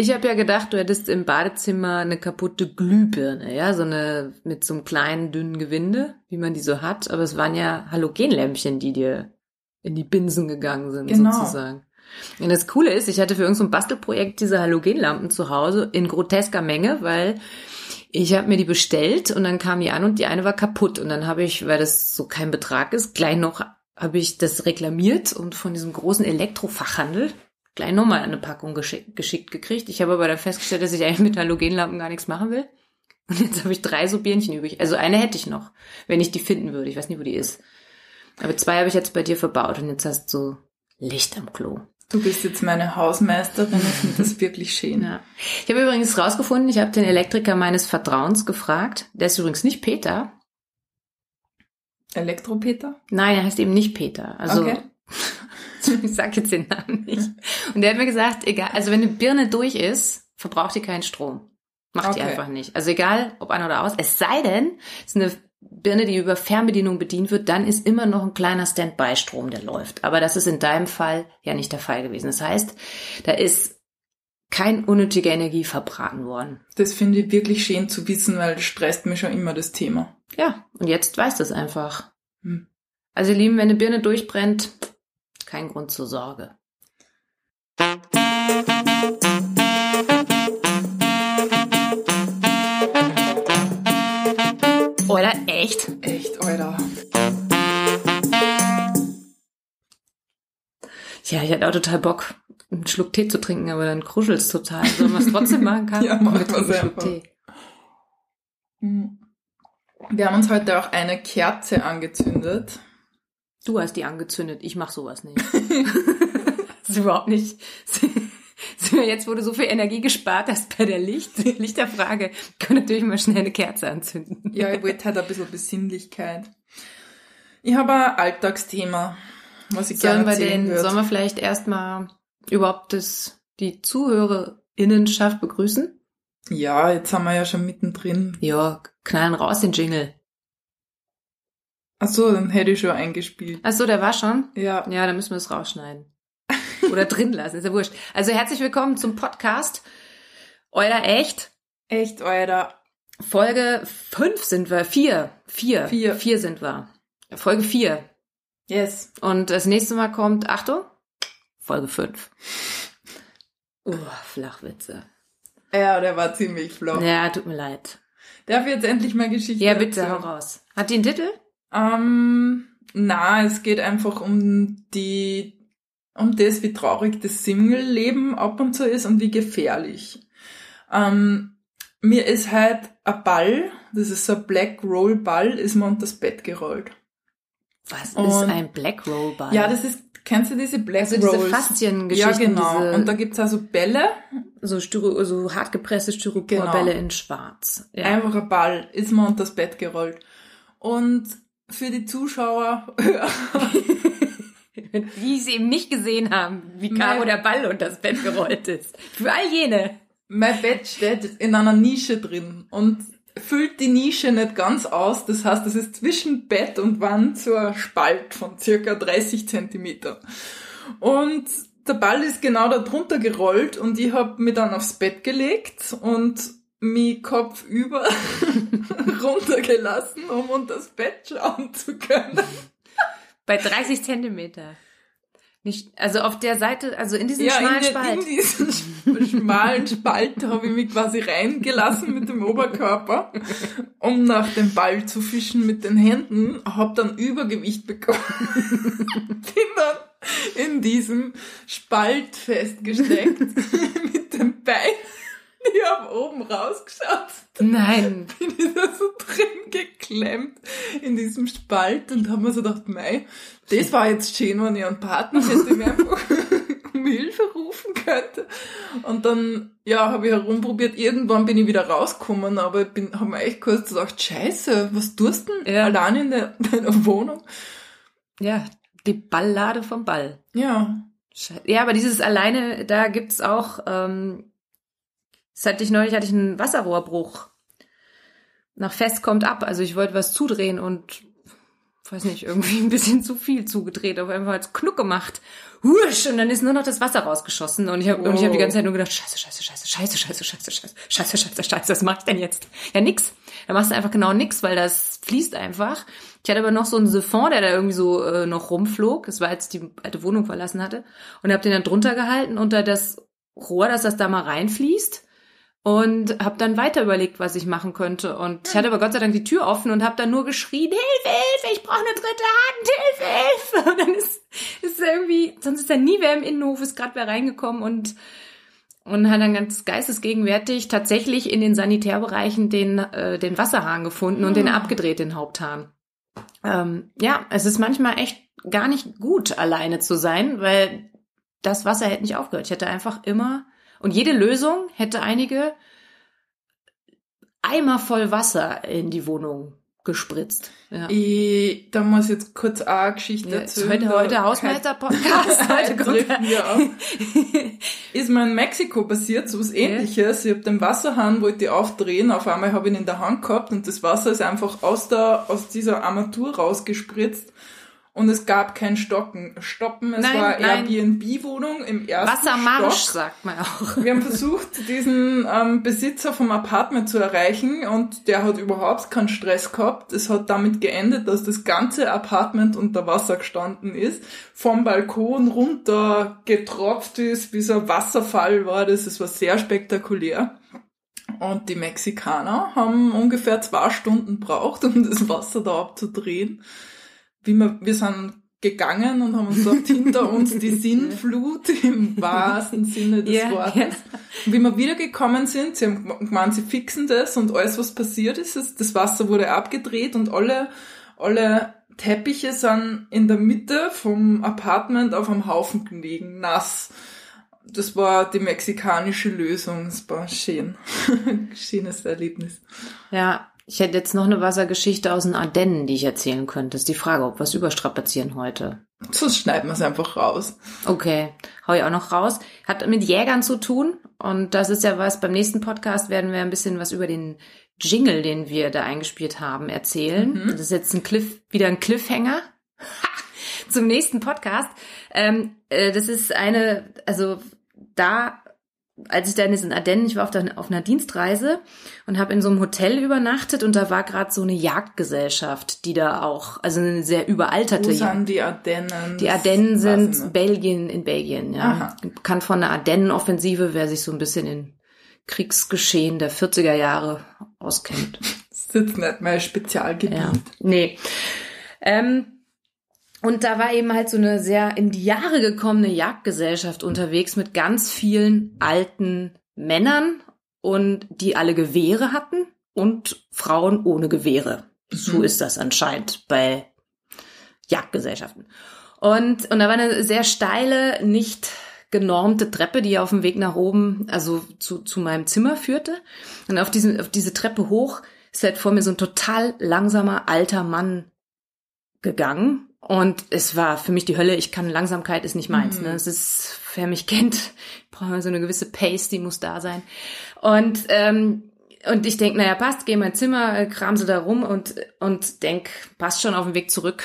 Ich habe ja gedacht, du hättest im Badezimmer eine kaputte Glühbirne, ja, so eine mit so einem kleinen, dünnen Gewinde, wie man die so hat. Aber es waren ja Halogenlämpchen, die dir in die Binsen gegangen sind, Genau. sozusagen. Und das Coole ist, ich hatte für irgendein so ein Bastelprojekt diese Halogenlampen zu Hause in grotesker Menge, weil ich habe mir die bestellt und dann kam die an und die eine war kaputt. Und dann habe ich, weil das so kein Betrag ist, gleich noch habe ich das reklamiert und von diesem großen Elektrofachhandel gleich nochmal eine Packung geschick, geschickt gekriegt. Ich habe aber dann festgestellt, dass ich eigentlich mit Halogenlampen gar nichts machen will. Und jetzt habe ich drei so Birnchen übrig. Also eine hätte ich noch, wenn ich die finden würde. Ich weiß nicht, wo die ist. Aber zwei habe ich jetzt bei dir verbaut und jetzt hast du Licht am Klo. Du bist jetzt meine Hausmeisterin. Ich finde das wirklich schön. Ja. Ich habe übrigens rausgefunden, ich habe den Elektriker meines Vertrauens gefragt. Der ist übrigens nicht Peter. Elektropeter? Nein, er heißt eben nicht Peter. Also Okay. ich sag jetzt den Namen nicht. Und der hat mir gesagt, egal, also wenn eine Birne durch ist, verbraucht die keinen Strom. Macht die Okay. einfach nicht. Also egal, ob an oder aus. Es sei denn, es ist eine Birne, die über Fernbedienung bedient wird, dann ist immer noch ein kleiner Standby-Strom, der läuft. Aber das ist in deinem Fall ja nicht der Fall gewesen. Das heißt, da ist kein unnötige Energie verbraten worden. Das finde ich wirklich schön zu wissen, weil das stresst mich schon immer das Thema. Ja, und jetzt weißt du es einfach. Hm. Also ihr Lieben, wenn eine Birne durchbrennt, kein Grund zur Sorge. Oder echt? Echt, Alter. Ja, ich hatte auch total Bock, einen Schluck Tee zu trinken, aber dann kruschelt's total. Sollen wir es trotzdem machen kann? Ja, das einen Schluck. Tee. Hm. Wir haben uns heute auch eine Kerze angezündet. Du hast die angezündet, ich mach sowas nicht. das ist überhaupt nicht. Jetzt, du so viel Energie gespart hast bei der Licht, Lichterfrage, können natürlich mal schnell eine Kerze anzünden. Ja, ich wollte halt ein bisschen Besinnlichkeit. Ich habe ein Alltagsthema, was ich Sollen gerne wir den, sollen wir vielleicht erstmal überhaupt das, die Zuhörerinnenschaft begrüßen? Ja, jetzt sind wir ja schon mittendrin. Ja, knallen raus den Jingle. Ach so, dann hätte ich schon eingespielt. Ach so, der war schon? Ja, Ja, dann müssen wir es rausschneiden. Oder drin lassen, ist ja wurscht. Also herzlich willkommen zum Podcast. Euer Echt. echt, Alter. Folge 5 sind wir. Vier. Vier. Vier. Vier sind wir. Folge 4. Yes. Und das nächste Mal kommt, Achtung, Folge 5. Uh, Flachwitze. Ja, der war ziemlich flott. Ja, tut mir leid. Darf ich jetzt endlich mal Geschichte Ja, bitte, hau erzählen? raus. Hat die einen Titel? Ähm, na, es geht einfach um die, um das, wie traurig das Single-Leben ab und zu ist und wie gefährlich. Ähm, mir ist halt ein Ball, das ist so ein Black Roll Ball, ist mir unter das Bett gerollt. Was ist Und- ein Black Roll Ball? Ja, das ist, kennst du diese Black also diese Rolls? Fasziengeschichten, Ja, genau. diese Und da gibt's also Bälle, so, Styro, so hart gepresste Styroporbälle Genau. in schwarz. Ja. einfach ein Ball, ist mir unter das Bett gerollt. Und für die Zuschauer, Die sie eben nicht gesehen haben, wie Caro der Ball unter das Bett gerollt ist. Für all jene. mein Bett steht in einer Nische drin und füllt die Nische nicht ganz aus. Das heißt, es ist zwischen Bett und Wand so ein Spalt von circa 30 Zentimeter. Und der Ball ist genau da drunter gerollt und ich hab mich dann aufs Bett gelegt und mich kopfüber runtergelassen, um unter das Bett schauen zu können. Bei 30 Zentimeter. Nicht, also auf der Seite, also in diesem schmalen in, den- Spalt. in diesen sch- schmalen Spalt habe ich mich quasi reingelassen mit dem Oberkörper, um nach dem Ball zu fischen mit den Händen, habe dann Übergewicht bekommen, bin dann in diesem Spalt festgesteckt mit dem Bein. Ich habe oben rausgeschaut, Nein. bin ich da so drin geklemmt in diesem Spalt und habe mir so gedacht, mei, das war jetzt schön, wenn ich einen Partner hätte, mir einfach um Hilfe rufen könnte. Und dann, ja, habe ich herumprobiert. Irgendwann bin ich wieder rausgekommen, aber ich bin, habe mir echt kurz gedacht, scheiße, was tust du denn Ja. allein in der, deiner Wohnung? Ja, die Balllade vom Ball. Ja, Ja, aber dieses alleine, da gibt's auch, ähm, das hatte ich neulich, hatte ich einen Wasserrohrbruch. Nach Fest kommt ab. Also ich wollte was zudrehen und weiß nicht, irgendwie ein bisschen zu viel zugedreht, auf einmal als Knuck gemacht. Husch, und dann ist nur noch das Wasser rausgeschossen und ich habe wow. und ich habe die ganze Zeit nur gedacht, scheiße, scheiße, scheiße, scheiße, scheiße, scheiße, scheiße, scheiße, scheiße, scheiße, was mach ich denn jetzt? Ja, nix. Da machst du einfach genau nix, weil das fließt einfach. Ich hatte aber noch so einen Siphon, der da irgendwie so äh, noch rumflog. Das war, als die alte Wohnung verlassen hatte. Und habe den dann drunter gehalten unter das Rohr, dass das da mal reinfließt und habe dann weiter überlegt, was ich machen könnte. Und ich hatte aber Gott sei Dank die Tür offen und habe dann nur geschrien, Hilfe, Hilfe, ich brauche eine dritte Hand, Hilfe, Hilfe. Und dann ist, ist irgendwie, sonst ist da nie wer im Innenhof, ist gerade wer reingekommen und und hat dann ganz geistesgegenwärtig tatsächlich in den Sanitärbereichen den, äh, den Wasserhahn gefunden und den ah. abgedreht, den Haupthahn. Ähm, ja, es ist manchmal echt gar nicht gut, alleine zu sein, weil das Wasser hätte nicht aufgehört. Ich hätte einfach immer und jede Lösung hätte einige Eimer voll Wasser in die Wohnung gespritzt. Ja. Ich, da muss jetzt kurz eine Geschichte ja, erzählen. Heute, heute Hausmeister-Podcast. heute wir auf. Ist mir in Mexiko passiert, so was ähnliches. Ich habe den Wasserhahn, wollte ich aufdrehen, auf einmal habe ich ihn in der Hand gehabt und das Wasser ist einfach aus der, aus dieser Armatur rausgespritzt und es gab kein Stocken, Stoppen. Es nein, war Airbnb-Wohnung im ersten Wassermarsch, Stock. sagt man auch. Wir haben versucht, diesen ähm, Besitzer vom Apartment zu erreichen und der hat überhaupt keinen Stress gehabt. Es hat damit geendet, dass das ganze Apartment unter Wasser gestanden ist, vom Balkon runter getropft ist, wie so ein Wasserfall war das. Es war sehr spektakulär. Und die Mexikaner haben ungefähr zwei Stunden braucht, um das Wasser da abzudrehen wie wir, wir sind gegangen und haben uns gesagt, hinter uns die Sinnflut im wahrsten Sinne des yeah, Wortes. Yeah. Und wie wir wiedergekommen sind, sie haben gemeint, sie fixen das und alles, was passiert ist, ist, das Wasser wurde abgedreht und alle, alle Teppiche sind in der Mitte vom Apartment auf einem Haufen gelegen, nass. Das war die mexikanische Lösung. Es war schön. Schönes Erlebnis. Ja, ich hätte jetzt noch eine Wassergeschichte aus den Ardennen, die ich erzählen könnte. ist die Frage, ob wir es überstrapazieren heute. Sonst schneiden wir es einfach raus. Okay, hau ich auch noch raus. Hat mit Jägern zu tun. Und das ist ja was, beim nächsten Podcast werden wir ein bisschen was über den Jingle, den wir da eingespielt haben, erzählen. Mhm. Das ist jetzt ein Cliff, wieder ein Cliffhanger. Zum nächsten Podcast. Ähm, äh, das ist eine, also da als ich da in den Ardennen, ich war auf, der, auf einer Dienstreise und habe in so einem Hotel übernachtet und da war gerade so eine Jagdgesellschaft, die da auch, also eine sehr überalterte. Wo sind die Ardennen? Die Ardennen sind ne? Belgien in Belgien, ja. Aha. Bekannt von der Ardennenoffensive, wer sich so ein bisschen in Kriegsgeschehen der 40er Jahre auskennt. Das ist jetzt nicht mein Spezialgebiet. Ja. Nee. Ähm, und da war eben halt so eine sehr in die Jahre gekommene Jagdgesellschaft unterwegs mit ganz vielen alten Männern und die alle Gewehre hatten und Frauen ohne Gewehre. So mhm. ist das anscheinend bei Jagdgesellschaften. Und, und da war eine sehr steile, nicht genormte Treppe, die auf dem Weg nach oben, also zu, zu meinem Zimmer führte. Und auf, diesem, auf diese Treppe hoch ist halt vor mir so ein total langsamer alter Mann gegangen und es war für mich die Hölle. Ich kann Langsamkeit ist nicht meins. Mhm. Ne? Es ist, wer mich kennt, braucht so eine gewisse Pace, die muss da sein. Und ähm, und ich denk, naja, passt, geh in mein Zimmer, kramse da rum und und denk, passt schon auf dem Weg zurück,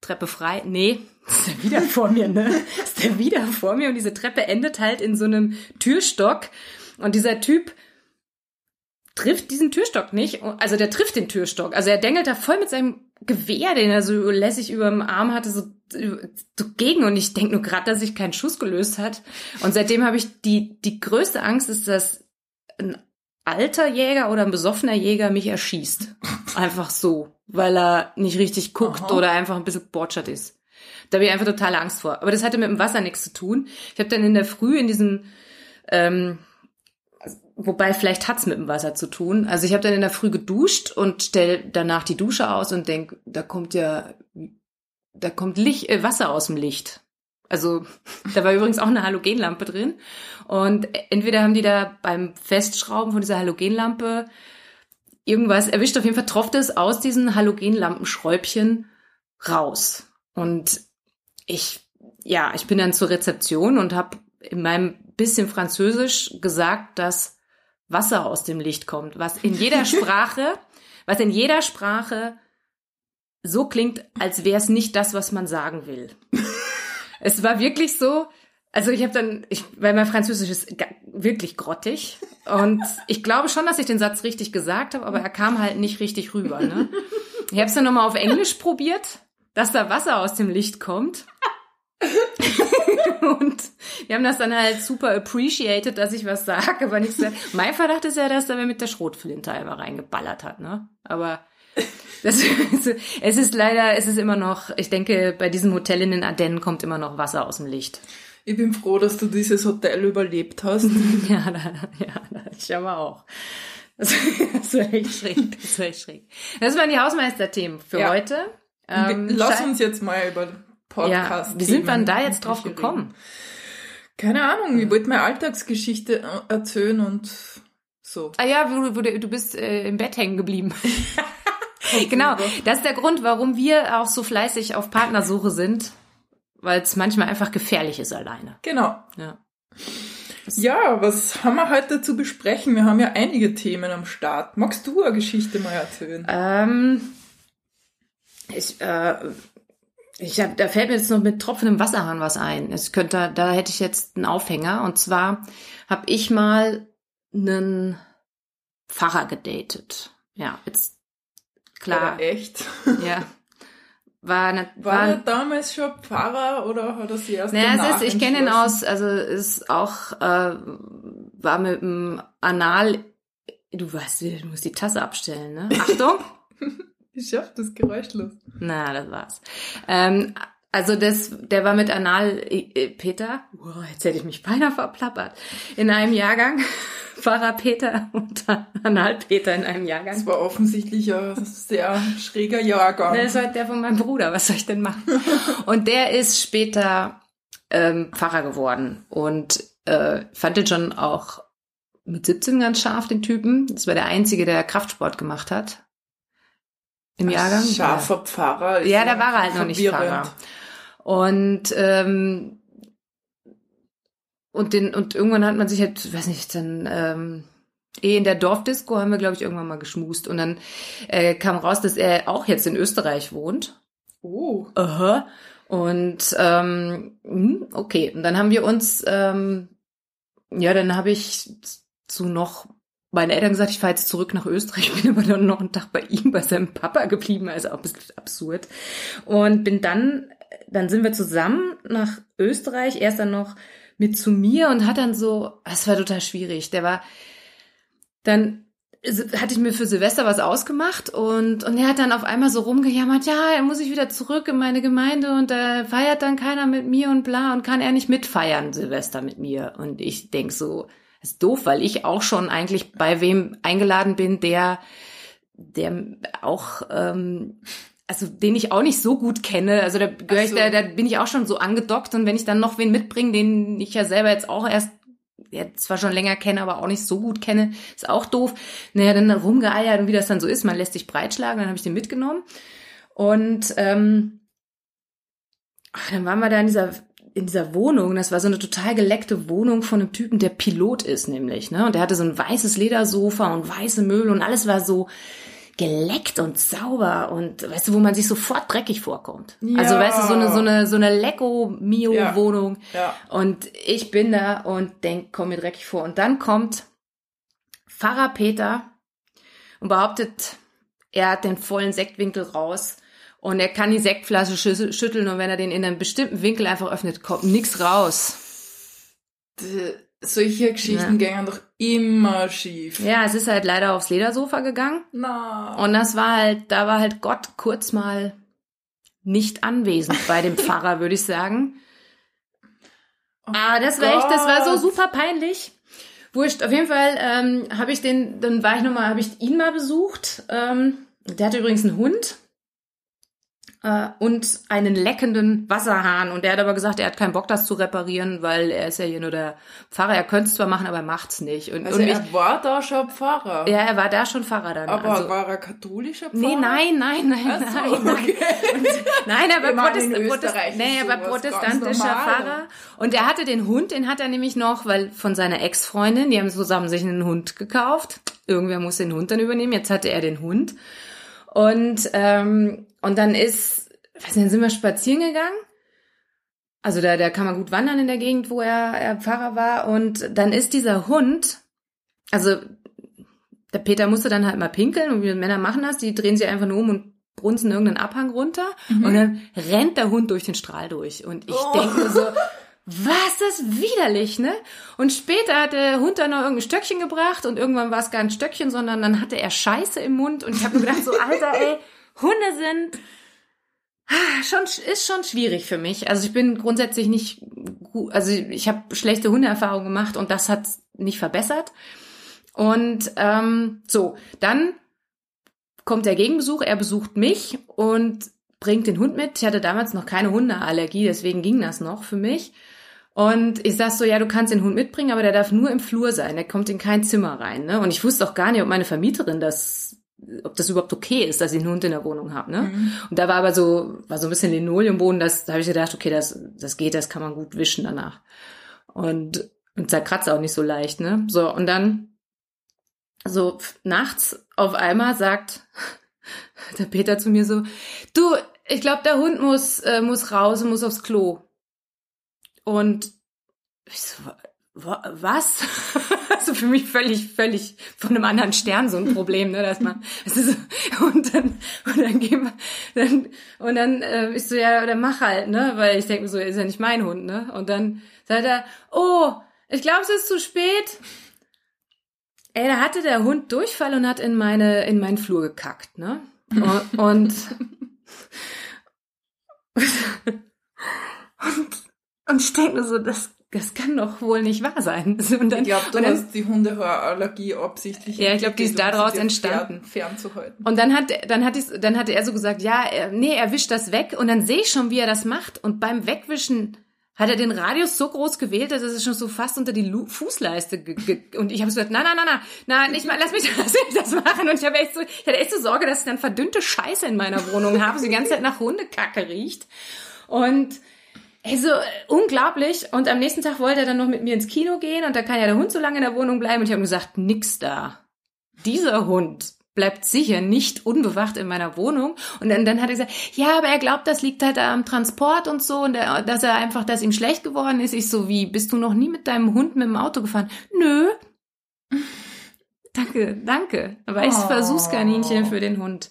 Treppe frei. Nee, ist der wieder vor mir, ne? Ist der wieder vor mir und diese Treppe endet halt in so einem Türstock und dieser Typ trifft diesen Türstock nicht. Also der trifft den Türstock. Also er dengelt da voll mit seinem Gewehr, den er so lässig über dem Arm hatte, so, so gegen. Und ich denke nur gerade, dass sich kein Schuss gelöst hat. Und seitdem habe ich die, die größte Angst ist, dass ein alter Jäger oder ein besoffener Jäger mich erschießt. Einfach so, weil er nicht richtig guckt Aha. oder einfach ein bisschen bortschert ist. Da habe ich einfach totale Angst vor. Aber das hatte mit dem Wasser nichts zu tun. Ich habe dann in der Früh in diesem ähm, Wobei vielleicht hat's mit dem Wasser zu tun. Also ich habe dann in der Früh geduscht und stell danach die Dusche aus und denk, da kommt ja, da kommt Licht, äh, Wasser aus dem Licht. Also da war übrigens auch eine Halogenlampe drin. Und entweder haben die da beim Festschrauben von dieser Halogenlampe irgendwas erwischt. Auf jeden Fall tropfte es aus diesen Halogenlampenschräubchen raus. Und ich, ja, ich bin dann zur Rezeption und habe in meinem bisschen Französisch gesagt, dass Wasser aus dem Licht kommt, was in jeder Sprache, was in jeder Sprache so klingt, als wäre es nicht das, was man sagen will. es war wirklich so, also ich habe dann, ich, weil mein Französisch ist wirklich grottig und ich glaube schon, dass ich den Satz richtig gesagt habe, aber er kam halt nicht richtig rüber. Ne? Ich habe es dann nochmal auf Englisch probiert, dass da Wasser aus dem Licht kommt. und wir haben das dann halt super appreciated, dass ich was sage, aber nicht so. Mein Verdacht ist ja, dass er mir mit der Schrotflinte einmal reingeballert hat, ne? Aber das, es ist leider, es ist immer noch, ich denke, bei diesem Hotel in den Ardennen kommt immer noch Wasser aus dem Licht. Ich bin froh, dass du dieses Hotel überlebt hast. ja, da, ja, da, ich aber auch. Das, das war echt schräg, das war echt schräg. Das waren die Hausmeisterthemen für ja. heute. Ähm, Lass uns jetzt mal über Podcast. Ja, wie sind wir denn da jetzt drauf gekommen? Keine Ahnung, ich wollte meine Alltagsgeschichte erzählen und so. Ah ja, du, du, du bist äh, im Bett hängen geblieben. genau, das ist der Grund, warum wir auch so fleißig auf Partnersuche sind, weil es manchmal einfach gefährlich ist alleine. Genau. Ja. Ja, was haben wir heute zu besprechen? Wir haben ja einige Themen am Start. Magst du eine Geschichte mal erzählen? Ähm, ich, äh, ich hab, da fällt mir jetzt noch mit tropfendem Wasserhahn was ein. Es könnte, da hätte ich jetzt einen Aufhänger. Und zwar habe ich mal einen Pfarrer gedatet. Ja, jetzt klar. Oder echt? Ja. War, eine, war, war er damals schon Pfarrer oder hat er sie erst naja, es ist, ich kenne ihn aus, also ist auch, äh, war mit dem Anal, du weißt, du musst die Tasse abstellen, ne? Achtung! Ich schaff das geräuschlos. Na, das war's. Ähm, also das, der war mit Anal äh, Peter, wow, jetzt hätte ich mich beinahe verplappert, in einem Jahrgang. Pfarrer Peter und Anal Peter in einem Jahrgang. Das war offensichtlich ein sehr schräger Jahrgang. Das war der von meinem Bruder, was soll ich denn machen? Und der ist später ähm, Pfarrer geworden und äh, fand den schon auch mit 17 ganz scharf, den Typen. Das war der Einzige, der Kraftsport gemacht hat. Im Jahrgang. Scharfer ja. Pfarrer. Ja, da war er halt noch nicht Pfarrer. Und ähm, und den, und irgendwann hat man sich halt, weiß nicht, dann, ähm, eh in der Dorfdisco haben wir, glaube ich, irgendwann mal geschmust. Und dann äh, kam raus, dass er auch jetzt in Österreich wohnt. Oh. Aha. Und ähm, hm, okay. Und dann haben wir uns, ähm, ja, dann habe ich zu noch meinen Eltern gesagt, ich fahre jetzt zurück nach Österreich, bin aber dann noch einen Tag bei ihm, bei seinem Papa geblieben, also auch ein bisschen absurd. Und bin dann, dann sind wir zusammen nach Österreich, erst dann noch mit zu mir und hat dann so, es war total schwierig. Der war, dann hatte ich mir für Silvester was ausgemacht und, und er hat dann auf einmal so rumgejammert, ja, er muss sich wieder zurück in meine Gemeinde und da feiert dann keiner mit mir und bla und kann er nicht mitfeiern, Silvester mit mir. Und ich denk so, ist doof, weil ich auch schon eigentlich bei wem eingeladen bin, der, der auch ähm, also den ich auch nicht so gut kenne. Also da gehöre so. ich, da, da bin ich auch schon so angedockt und wenn ich dann noch wen mitbringe, den ich ja selber jetzt auch erst ja, zwar schon länger kenne, aber auch nicht so gut kenne, ist auch doof. Naja, dann rumgeeiert und wie das dann so ist, man lässt sich breitschlagen, dann habe ich den mitgenommen. Und ähm, dann waren wir da in dieser in dieser Wohnung, das war so eine total geleckte Wohnung von einem Typen, der Pilot ist nämlich, ne? Und der hatte so ein weißes Ledersofa und weiße Möbel und alles war so geleckt und sauber und weißt du, wo man sich sofort dreckig vorkommt. Ja. Also weißt du, so eine so eine so eine Lecko Mio Wohnung ja. Ja. und ich bin da und denk, komm mir dreckig vor und dann kommt Pfarrer Peter und behauptet, er hat den vollen Sektwinkel raus und er kann die Sektflasche schütteln und wenn er den in einem bestimmten Winkel einfach öffnet, kommt nichts raus. Solche Geschichten ja. gingen doch immer schief. Ja, es ist halt leider aufs Ledersofa gegangen. Na. Und das war halt, da war halt Gott kurz mal nicht anwesend bei dem Pfarrer, würde ich sagen. Oh ah, das war Gott. echt, das war so super peinlich. Wurscht, auf jeden Fall ähm, habe ich den, dann war ich nochmal, habe ich ihn mal besucht. Ähm, der hatte übrigens einen Hund äh, und einen leckenden Wasserhahn. Und der hat aber gesagt, er hat keinen Bock, das zu reparieren, weil er ist ja hier nur der Pfarrer. Er könnte es zwar machen, aber er macht's nicht. Und, also und er war da schon Pfarrer? Ja, er war da schon Pfarrer dann. Aber also, war er katholischer Pfarrer? Nee, nein, nein, nein, so, nein. Okay. Und, nein, aber, Protest, Protest, nee, aber protestantischer Pfarrer. Und er hatte den Hund, den hat er nämlich noch, weil von seiner Ex-Freundin, die haben zusammen sich einen Hund gekauft. Irgendwer muss den Hund dann übernehmen. Jetzt hatte er den Hund. Und, ähm, und dann ist, weiß nicht, dann sind wir spazieren gegangen. Also da, da kann man gut wandern in der Gegend, wo er, er Pfarrer war. Und dann ist dieser Hund, also der Peter musste dann halt mal pinkeln und wie Männer machen das, die drehen sich einfach nur um und brunzen irgendeinen Abhang runter Mhm. und dann rennt der Hund durch den Strahl durch. Und ich Oh. denke so, was das ist widerlich, ne? Und später hat der Hund dann noch irgendein Stöckchen gebracht und irgendwann war es gar ein Stöckchen, sondern dann hatte er Scheiße im Mund und ich habe mir gedacht, so Alter, ey, Hunde sind ah, schon ist schon schwierig für mich. Also ich bin grundsätzlich nicht gut, also ich habe schlechte Hundeerfahrungen gemacht und das hat nicht verbessert. Und ähm, so, dann kommt der Gegenbesuch, er besucht mich und bringt den Hund mit. Ich hatte damals noch keine Hundeallergie, deswegen ging das noch für mich. Und ich sag so, ja, du kannst den Hund mitbringen, aber der darf nur im Flur sein, der kommt in kein Zimmer rein. Ne? Und ich wusste auch gar nicht, ob meine Vermieterin das, ob das überhaupt okay ist, dass ich einen Hund in der Wohnung habe. Ne? Mhm. Und da war aber so, war so ein bisschen Linoleumboden, das, da habe ich gedacht, okay, das, das geht, das kann man gut wischen danach. Und, und zerkratzt auch nicht so leicht, ne? So, und dann, so nachts auf einmal sagt der Peter zu mir so, du, ich glaube, der Hund muss, äh, muss raus und muss aufs Klo. Und ich so, wa- wa- was? Also für mich völlig, völlig von einem anderen Stern so ein Problem, ne, dass man, das ist und dann, und dann gehen wir, dann, und dann äh, ist so, ja, dann mach halt, ne, weil ich denke mir so, ist ja nicht mein Hund, ne, und dann sagt er, oh, ich glaube, es ist zu spät. Ey, da hatte der Hund Durchfall und hat in meine, in meinen Flur gekackt, ne, und, und, und, und ich denke mir so, das, das kann doch wohl nicht wahr sein. Und dann, Ich glaube, du und dann, hast die Hundehaarallergie absichtlich. Ja, ich glaub, die ist daraus entstanden. Pferden Fernzuhalten. Und dann hat, dann hat, dies- dann hatte er so gesagt, ja, er, nee, er wischt das weg. Und dann sehe ich schon, wie er das macht. Und beim Wegwischen hat er den Radius so groß gewählt, dass es schon so fast unter die Lu Fußleiste und ich habe so gesagt, nein, nein, nein, nein, nein, nicht mal, lass mich, lass mich das machen. Und ich habe echt so, ich hatte echt so Sorge, dass ich dann verdünnte Scheiße in meiner Wohnung habe, so die ganze Zeit nach Hundekacke riecht. Und also unglaublich. Und am nächsten Tag wollte er dann noch mit mir ins Kino gehen und da kann ja der Hund so lange in der Wohnung bleiben. Und ich habe gesagt, nix da. Dieser Hund bleibt sicher nicht unbewacht in meiner Wohnung. Und dann, dann hat er gesagt, ja, aber er glaubt, das liegt halt am Transport und so und er, dass er einfach, dass ihm schlecht geworden ist. Ich so, wie, bist du noch nie mit deinem Hund mit dem Auto gefahren? Nö. Danke, danke. Aber ich Oh. Versuchskaninchen für den Hund.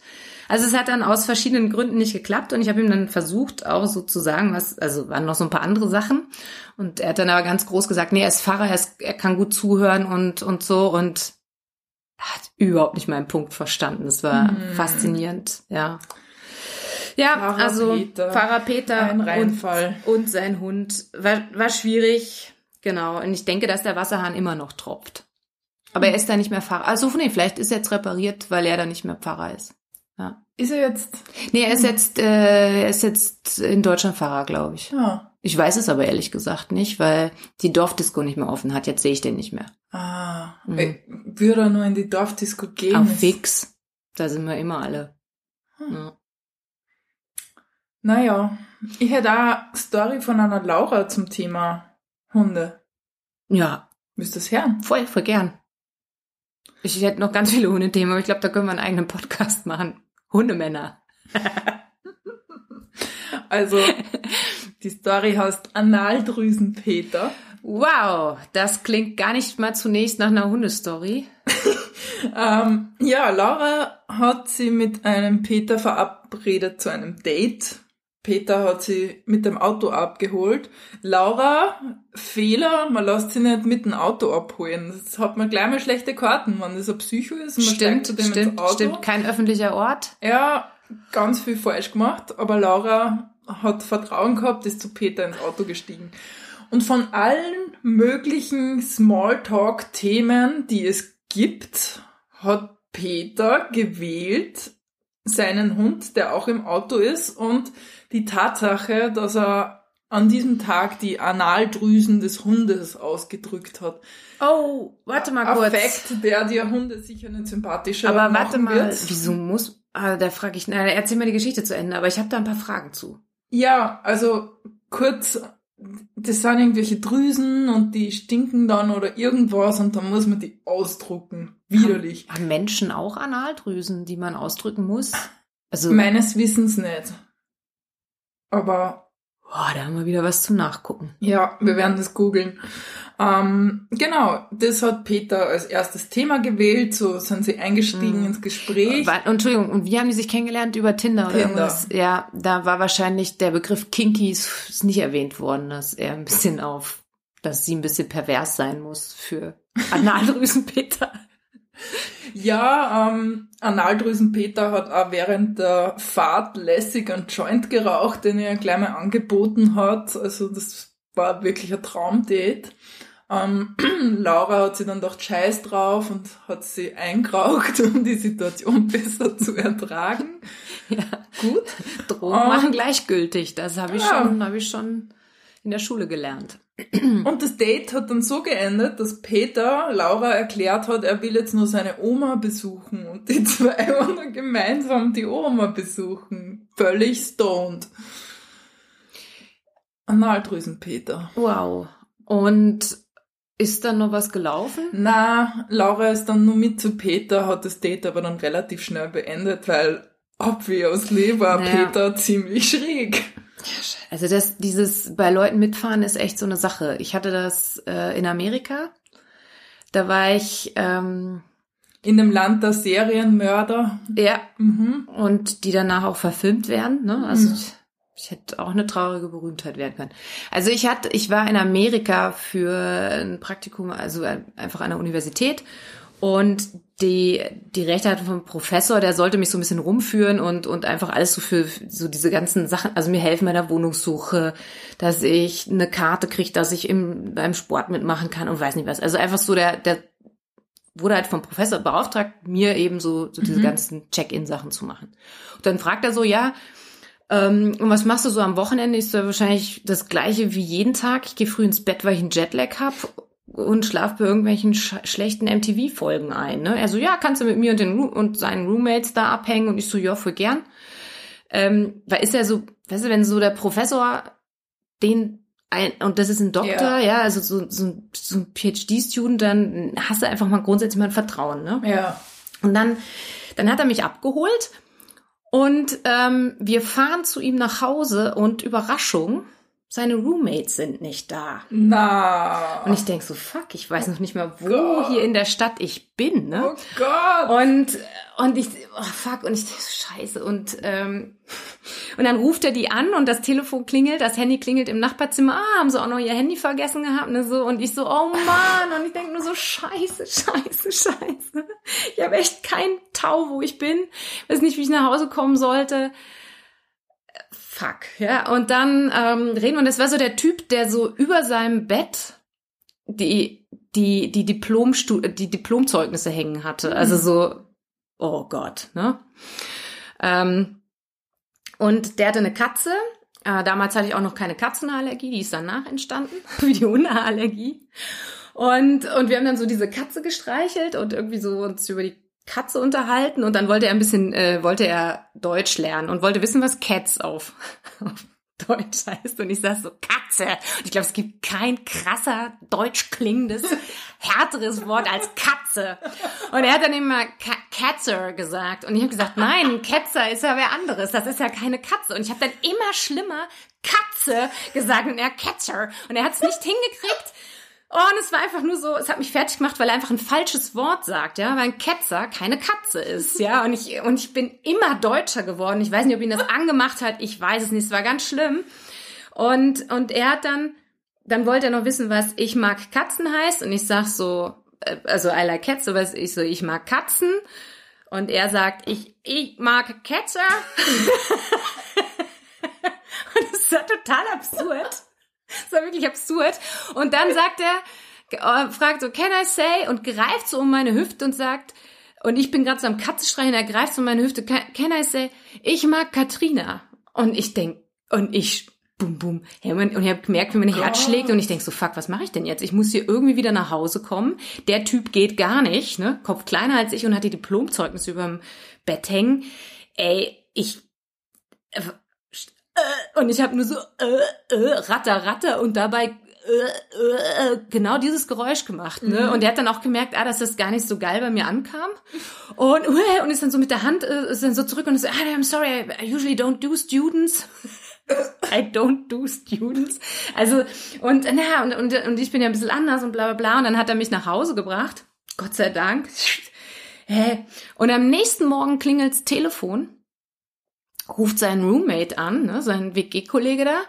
Also es hat dann aus verschiedenen Gründen nicht geklappt und ich habe ihm dann versucht, auch so zu sagen, was, also waren noch so ein paar andere Sachen. Und er hat dann aber ganz groß gesagt, nee, er ist Pfarrer, er, ist, er kann gut zuhören und, und so und hat überhaupt nicht meinen Punkt verstanden. Es war Hm. faszinierend, ja. Ja, Pfarrer also Peter. Pfarrer Peter und, und sein Hund war, war schwierig, genau. Und ich denke, dass der Wasserhahn immer noch tropft. Aber er ist da nicht mehr Pfarrer. Also nee, vielleicht ist er jetzt repariert, weil er da nicht mehr Pfarrer ist. Ja. Ist er jetzt? Nee, er ist jetzt, äh, er ist jetzt in Deutschland Pfarrer, glaube ich. Ja. Ich weiß es aber ehrlich gesagt nicht, weil die Dorfdisco nicht mehr offen hat. Jetzt sehe ich den nicht mehr. Ah. Mhm. Äh, Würde er nur in die Dorfdisco gehen? Ist- fix. Da sind wir immer alle. Hm. Ja. Naja, ich hätte auch eine Story von einer Laura zum Thema Hunde. ja, Müsst es hören? voll, voll gern. Ich hätte noch ganz viele Hundethemen, aber ich glaube, da können wir einen eigenen Podcast machen. Hundemänner. Also, die Story heißt Analdrüsenpeter. Wow, das klingt gar nicht mal zunächst nach einer Hundestory. Ähm, ja, Laura hat sie mit einem Peter verabredet zu einem Date. Peter hat sie mit dem Auto abgeholt. Laura, Fehler, man lässt sie nicht mit dem Auto abholen. Das hat man gleich mal schlechte Karten, wenn das ein Psycho ist und man Stimmt, zu dem stimmt, ins Auto. stimmt. Kein öffentlicher Ort. Ja, ganz viel falsch gemacht, aber Laura hat Vertrauen gehabt, ist zu Peter ins Auto gestiegen. Und von allen möglichen Smalltalk-Themen, die es gibt, hat Peter gewählt seinen Hund, der auch im Auto ist, und die Tatsache, dass er an diesem Tag die Analdrüsen des Hundes ausgedrückt hat. Oh, warte mal kurz. Affekt, der dir Hunde sicher nicht sympathischer Aber warte mal, wird. wieso muss, ah, da frage ich, na, erzähl mir die Geschichte zu Ende, aber ich habe da ein paar Fragen zu. Ja, also kurz das sind irgendwelche Drüsen und die stinken dann oder irgendwas und dann muss man die ausdrucken. Widerlich. Haben Menschen auch Analdrüsen, die man ausdrücken muss? Also meines Wissens nicht. Aber Boah, da haben wir wieder was zum Nachgucken. Ja, wir werden das googeln. Ähm, genau, das hat Peter als erstes Thema gewählt, so sind sie eingestiegen Mhm. ins Gespräch. Wa- Entschuldigung, und wie haben die sich kennengelernt? Über Tinder oder Tinder. irgendwas? Ja, da war wahrscheinlich der Begriff Kinkies ist nicht erwähnt worden, dass er ein bisschen auf, dass sie ein bisschen pervers sein muss für Analdrüsen-Peter. Ja, ähm, Analdrüsen-Peter hat auch während der Fahrt lässig einen Joint geraucht, den er gleich mal angeboten hat. Also das war wirklich ein Traumdate. Ähm, Laura hat sie dann gedacht, scheiß drauf und hat sie eingeraucht, um die Situation besser zu ertragen. ja. Gut. Drogen Ah. machen gleichgültig. Das habe ich Ja. schon, habe ich schon in der Schule gelernt. Und das Date hat dann so geendet, dass Peter Laura erklärt hat, er will jetzt nur seine Oma besuchen und die zwei waren dann gemeinsam die Oma besuchen. Völlig stoned. Analdrüsen Peter. Wow. Und ist dann noch was gelaufen? Na, Laura ist dann nur mit zu Peter, hat das Date aber dann relativ schnell beendet, weil obviously war Naja. Peter ziemlich schräg. Also das, dieses bei Leuten mitfahren ist echt so eine Sache. Ich hatte das äh, in Amerika. Da war ich, ähm, In dem Land der Serienmörder. ja, Mhm. und die danach auch verfilmt werden. Ne? Also Mhm. ich, ich hätte auch eine traurige Berühmtheit werden können. Also ich hatte, ich war in Amerika für ein Praktikum, also einfach an der Universität. Und die, die Rechte hatte vom Professor, der sollte mich so ein bisschen rumführen und, und einfach alles so für so diese ganzen Sachen, also mir helfen bei der Wohnungssuche, dass ich eine Karte kriege, dass ich im, beim Sport mitmachen kann und weiß nicht was. Also einfach so der, der wurde halt vom Professor beauftragt, mir eben so, so diese Mhm. ganzen Check-in-Sachen zu machen. Und dann fragt er so, ja, ähm, und was machst du so am Wochenende? Ist so wahrscheinlich das gleiche wie jeden Tag. Ich gehe früh ins Bett, weil ich einen Jetlag hab und schlaf bei irgendwelchen sch schlechten MTV-Folgen ein. Ne? Er so, ja, kannst du mit mir und, den Ru und seinen Roommates da abhängen? Und ich so, ja, voll gern. Ähm, weil ist ja so, weißt du, wenn so der Professor den ein, und das ist ein Doktor, ja, also so, so, ein- so ein PhD-Student, dann hast du einfach mal grundsätzlich mal ein Vertrauen, ne? Ja. Und dann, dann hat er mich abgeholt und ähm, wir fahren zu ihm nach Hause und Überraschung, seine Roommates sind nicht da. Na. Und ich denk so, fuck, ich weiß noch nicht mal, wo Gott. hier in der Stadt ich bin, ne? oh Gott. Und, und ich, oh fuck, und ich denk so, scheiße. Und, ähm, und dann ruft er die an und das Telefon klingelt, das Handy klingelt im Nachbarzimmer. Ah, haben sie auch noch ihr Handy vergessen gehabt, ne, so. Und ich so, oh Mann. Und ich denk nur so, scheiße, scheiße, scheiße. Ich habe echt keinen Tau, wo ich bin. Weiß nicht, wie ich nach Hause kommen sollte. Fuck, ja. Und dann ähm, reden wir, und das war so der Typ, der so über seinem Bett die, die, die, Diplomstu die Diplomzeugnisse hängen hatte. Also so, oh Gott, ne? Ähm, und der hatte eine Katze. Äh, damals hatte ich auch noch keine Katzenallergie, die ist danach entstanden, wie die Hundeallergie. Und, und wir haben dann so diese Katze gestreichelt und irgendwie so uns über die Katze unterhalten und dann wollte er ein bisschen, äh, wollte er Deutsch lernen und wollte wissen, was Cats auf, auf Deutsch heißt. Und ich sag so, Katze. Und ich glaube, es gibt kein krasser, deutsch klingendes, härteres Wort als Katze. Und er hat dann immer Ka Katzer gesagt. Und ich habe gesagt, nein, Ketzer ist ja wer anderes. Das ist ja keine Katze. Und ich habe dann immer schlimmer Katze gesagt und er Ketzer. Und er hat es nicht hingekriegt. Oh, und es war einfach nur so, es hat mich fertig gemacht, weil er einfach ein falsches Wort sagt, ja, weil ein Ketzer keine Katze ist, ja, und ich, und ich bin immer deutscher geworden. Ich weiß nicht, ob ihn das angemacht hat, ich weiß es nicht, es war ganz schlimm. Und, und er hat dann, dann wollte er noch wissen, was ich mag Katzen heißt, und ich sag so, äh, also I like cats, so was ich so, ich mag Katzen. Und er sagt, ich, ich mag Ketzer. und es war total absurd. Das war wirklich absurd. Und dann sagt er, äh, fragt so, can I say? Und greift so um meine Hüfte und sagt, und ich bin gerade so am Katzenstreichen, er greift so um meine Hüfte, can, can I say, ich mag Katrina. Und ich denk, und ich, bum, bum, hey, und ich habe gemerkt, wie mein Herz Gott. schlägt und ich denk so, fuck, was mache ich denn jetzt? Ich muss hier irgendwie wieder nach Hause kommen. Der Typ geht gar nicht, ne? Kopf kleiner als ich und hat die Diplomzeugnisse überm Bett hängen. Ey, ich, äh, äh, und ich habe nur so äh, äh, ratter, ratter und dabei äh, äh, äh, genau dieses Geräusch gemacht. Ne? Mhm. Und der hat dann auch gemerkt, ah, dass das gar nicht so geil bei mir ankam. Und, uh, und ist dann so mit der Hand äh, ist dann so zurück und ist so, ah, I'm sorry, I usually don't do students. I don't do students. Also, und na, und, und, und ich bin ja ein bisschen anders und bla bla bla. Und dann hat er mich nach Hause gebracht. Gott sei Dank. Und am nächsten Morgen klingelt's Telefon, ruft sein Roommate an, ne, sein WG-Kollege da,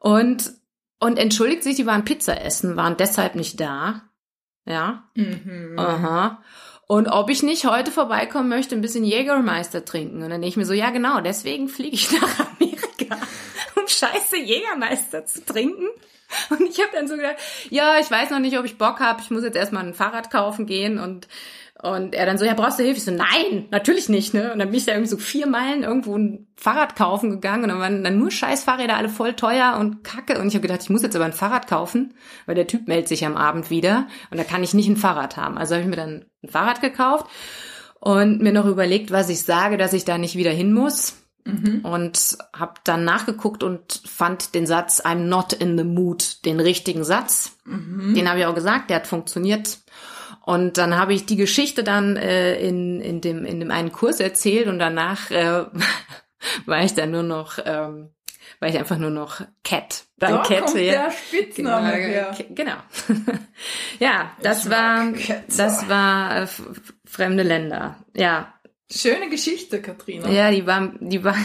und, und entschuldigt sich, die waren Pizza essen, waren deshalb nicht da. Ja. Mhm. Aha. Und ob ich nicht heute vorbeikommen möchte, ein bisschen Jägermeister trinken. Und dann denke ich mir so, ja genau, deswegen fliege ich nach Amerika, um scheiße Jägermeister zu trinken. Und ich habe dann so gedacht, ja, ich weiß noch nicht, ob ich Bock habe. Ich muss jetzt erstmal ein Fahrrad kaufen gehen und und er dann so, ja, brauchst du Hilfe? Ich so, nein, natürlich nicht, ne? Und dann bin ich da irgendwie so vier Meilen irgendwo ein Fahrrad kaufen gegangen und dann waren dann nur scheiß Fahrräder, alle voll teuer und kacke. Und ich habe gedacht, ich muss jetzt aber ein Fahrrad kaufen, weil der Typ meldet sich am Abend wieder und da kann ich nicht ein Fahrrad haben. Also habe ich mir dann ein Fahrrad gekauft und mir noch überlegt, was ich sage, dass ich da nicht wieder hin muss. Mhm. Und habe dann nachgeguckt und fand den Satz I'm not in the mood, den richtigen Satz. Mhm. Den habe ich auch gesagt, der hat funktioniert. Und dann habe ich die Geschichte dann äh, in, in, dem, in dem einen Kurs erzählt und danach äh, war ich dann nur noch, ähm, war ich einfach nur noch Cat. Dann da Cat, kommt ja. der Spitzname genau, her. Genau. ja, das war, das war äh, fremde Länder. Ja. Schöne Geschichte, Katrina. Ja, die war, die war,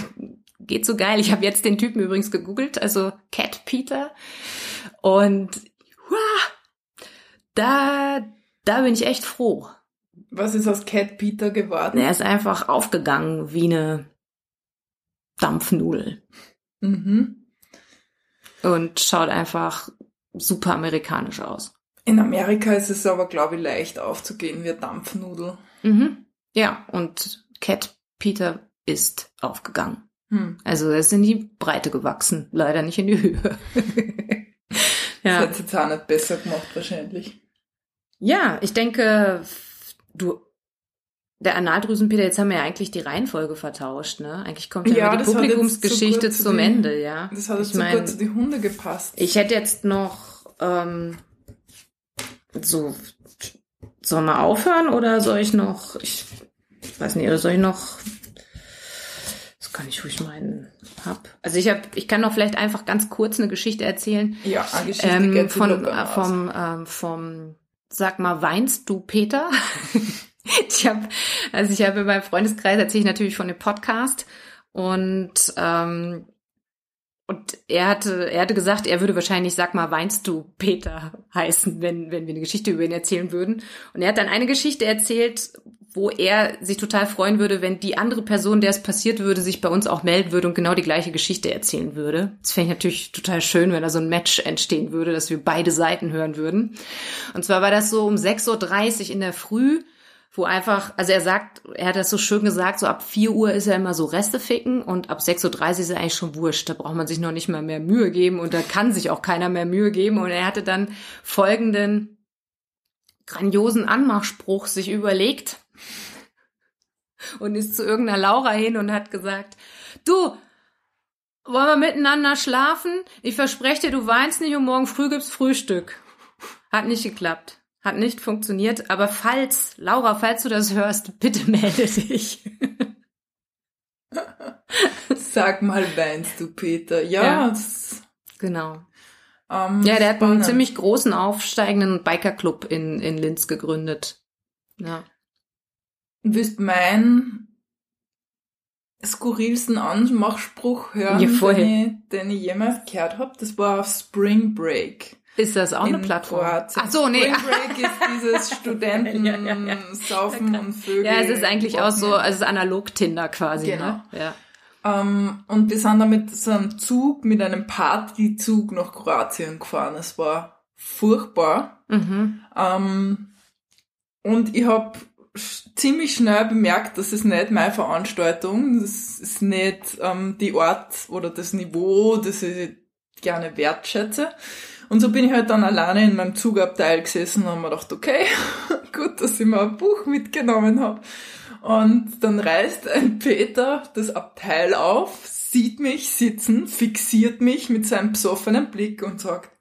geht so geil. Ich habe jetzt den Typen übrigens gegoogelt, also Cat Peter. Und wow, da, da bin ich echt froh. Was ist aus Cat Peter geworden? Er ist einfach aufgegangen wie eine Dampfnudel. Mhm. Und schaut einfach super amerikanisch aus. In Amerika ist es aber, glaube ich, leicht aufzugehen wie eine Dampfnudel. Mhm. Ja, und Cat Peter ist aufgegangen. Hm. Also er ist in die Breite gewachsen, leider nicht in die Höhe. ja. Das hat jetzt auch nicht besser gemacht wahrscheinlich. Ja, ich denke, du, der Analdrüsenpeter, jetzt haben wir ja eigentlich die Reihenfolge vertauscht, ne? Eigentlich kommt ja, ja die Publikumsgeschichte zum die, Ende, ja. Das hat jetzt ich mein, gut zu die Hunde gepasst. Ich hätte jetzt noch ähm, so, soll wir aufhören oder soll ich noch, ich weiß nicht, oder soll ich noch das kann ich ruhig meinen hab. Also ich habe, ich kann noch vielleicht einfach ganz kurz eine Geschichte erzählen. Ja, eine Geschichte ähm, von, vom, ähm, vom Sag mal, weinst du, Peter? ich habe, also ich habe in meinem Freundeskreis erzähle ich natürlich von dem Podcast und ähm, und er hatte, er hatte gesagt, er würde wahrscheinlich, sag mal, weinst du, Peter heißen, wenn, wenn wir eine Geschichte über ihn erzählen würden. Und er hat dann eine Geschichte erzählt, wo er sich total freuen würde, wenn die andere Person, der es passiert würde, sich bei uns auch melden würde und genau die gleiche Geschichte erzählen würde. Das fände ich natürlich total schön, wenn da so ein Match entstehen würde, dass wir beide Seiten hören würden. Und zwar war das so um 6.30 Uhr in der Früh, wo einfach, also er sagt, er hat das so schön gesagt, so ab 4 Uhr ist er immer so Reste ficken und ab 6.30 Uhr ist er eigentlich schon wurscht. Da braucht man sich noch nicht mal mehr Mühe geben und da kann sich auch keiner mehr Mühe geben. Und er hatte dann folgenden grandiosen Anmachspruch sich überlegt und ist zu irgendeiner Laura hin und hat gesagt, du, wollen wir miteinander schlafen? Ich verspreche dir, du weinst nicht und morgen früh gibt's Frühstück. Hat nicht geklappt. Hat nicht funktioniert. Aber falls, Laura, falls du das hörst, bitte melde dich. Sag mal, weinst du, Peter? Ja. ja genau. Um, ja, der hat einen ziemlich großen aufsteigenden Bikerclub in, in Linz gegründet. Ja willst meinen skurrilsten Anmachspruch hören, ja, den, ich, den ich jemals gehört habe? Das war auf Spring Break. Ist das auch eine Plattform? Kroatien. Ach so, nee. Spring Break ist dieses Studenten ja, ja, ja. Saufen und Vögel. Ja, es ist eigentlich auch so, also es ist analog Tinder quasi. Ne? Genau. Ne? Ja. Um, und wir sind dann mit so einem Zug, mit einem Partyzug nach Kroatien gefahren. Es war furchtbar. Mhm. Um, und ich habe ziemlich schnell bemerkt, das ist nicht meine Veranstaltung, das ist nicht ähm, die Art oder das Niveau, das ich gerne wertschätze. Und so bin ich halt dann alleine in meinem Zugabteil gesessen und habe mir gedacht, okay, gut, dass ich mir ein Buch mitgenommen habe. Und dann reißt ein Peter das Abteil auf, sieht mich sitzen, fixiert mich mit seinem besoffenen Blick und sagt,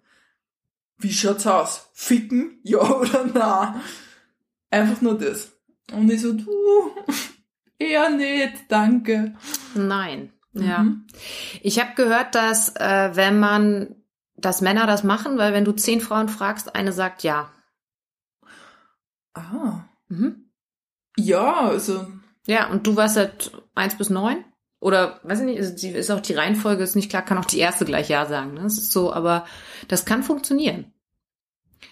wie schaut's aus? Ficken? Ja oder na? Einfach nur das. Und ich so, du, eher nicht, danke. Nein. Ja. Mhm. Ich habe gehört, dass äh, wenn man, dass Männer das machen, weil wenn du zehn Frauen fragst, eine sagt ja. Ah. Mhm. Ja, also, Ja, und du warst halt eins bis neun? Oder, weiß ich nicht, ist, ist auch die Reihenfolge, ist nicht klar, kann auch die erste gleich Ja sagen. Ne? Das ist so, aber das kann funktionieren.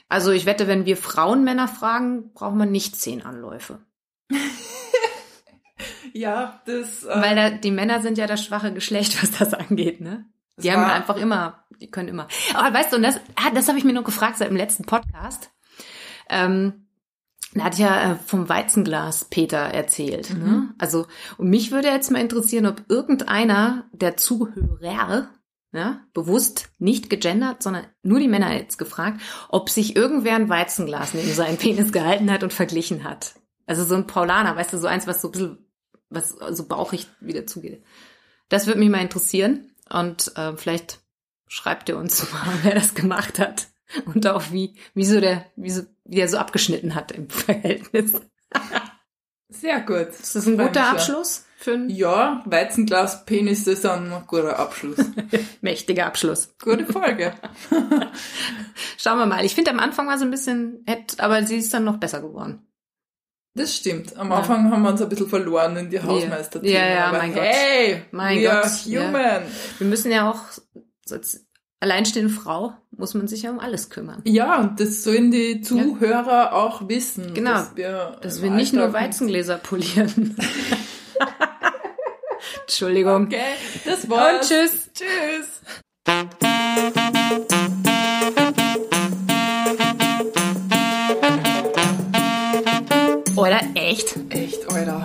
Also ich wette, wenn wir Frauen Männer fragen, braucht man nicht zehn Anläufe. ja, das, äh, Weil da, die Männer sind ja das schwache Geschlecht, was das angeht, ne? Die Das haben war- einfach immer, die können immer. Aber weißt du, und das, ah, das habe ich mir noch gefragt seit dem letzten Podcast. Ähm, da hat ja äh, vom Weizenglas Peter erzählt. Ne? Mhm. Also, und mich würde jetzt mal interessieren, ob irgendeiner der Zuhörer, ja, bewusst nicht gegendert, sondern nur die Männer jetzt gefragt, ob sich irgendwer ein Weizenglas neben seinen Penis gehalten hat und verglichen hat. Also so ein Paulaner, weißt du, so eins, was so ein bisschen, was so bauchig wieder zugeht. Das würde mich mal interessieren. Und äh, vielleicht schreibt ihr uns mal, wer das gemacht hat. Und auch wie, wie so der, wie, so, wie er so abgeschnitten hat im Verhältnis. Sehr gut. Ist das ein guter ja. Abschluss für einen Ja, Weizenglas, Penis, das ist ein guter Abschluss. mächtiger Abschluss? Gute Folge. Schauen wir mal. Ich finde am Anfang war sie ein bisschen, hätt, aber sie ist dann noch besser geworden. Das stimmt. Am Ja. Anfang haben wir uns ein bisschen verloren in die Hausmeisterthemen. Ja, ja, aber mein Gott. hey, Mein we are Gott, ja. human. Wir müssen ja auch, alleinstehende Frau muss man sich ja um alles kümmern. Ja, und das sollen die Zuhörer ja. auch wissen. Genau, dass wir, dass wir nicht nur Weizengläser polieren. Entschuldigung. Okay, das war's. Und tschüss. Tschüss. Oder echt? Echt, Alter.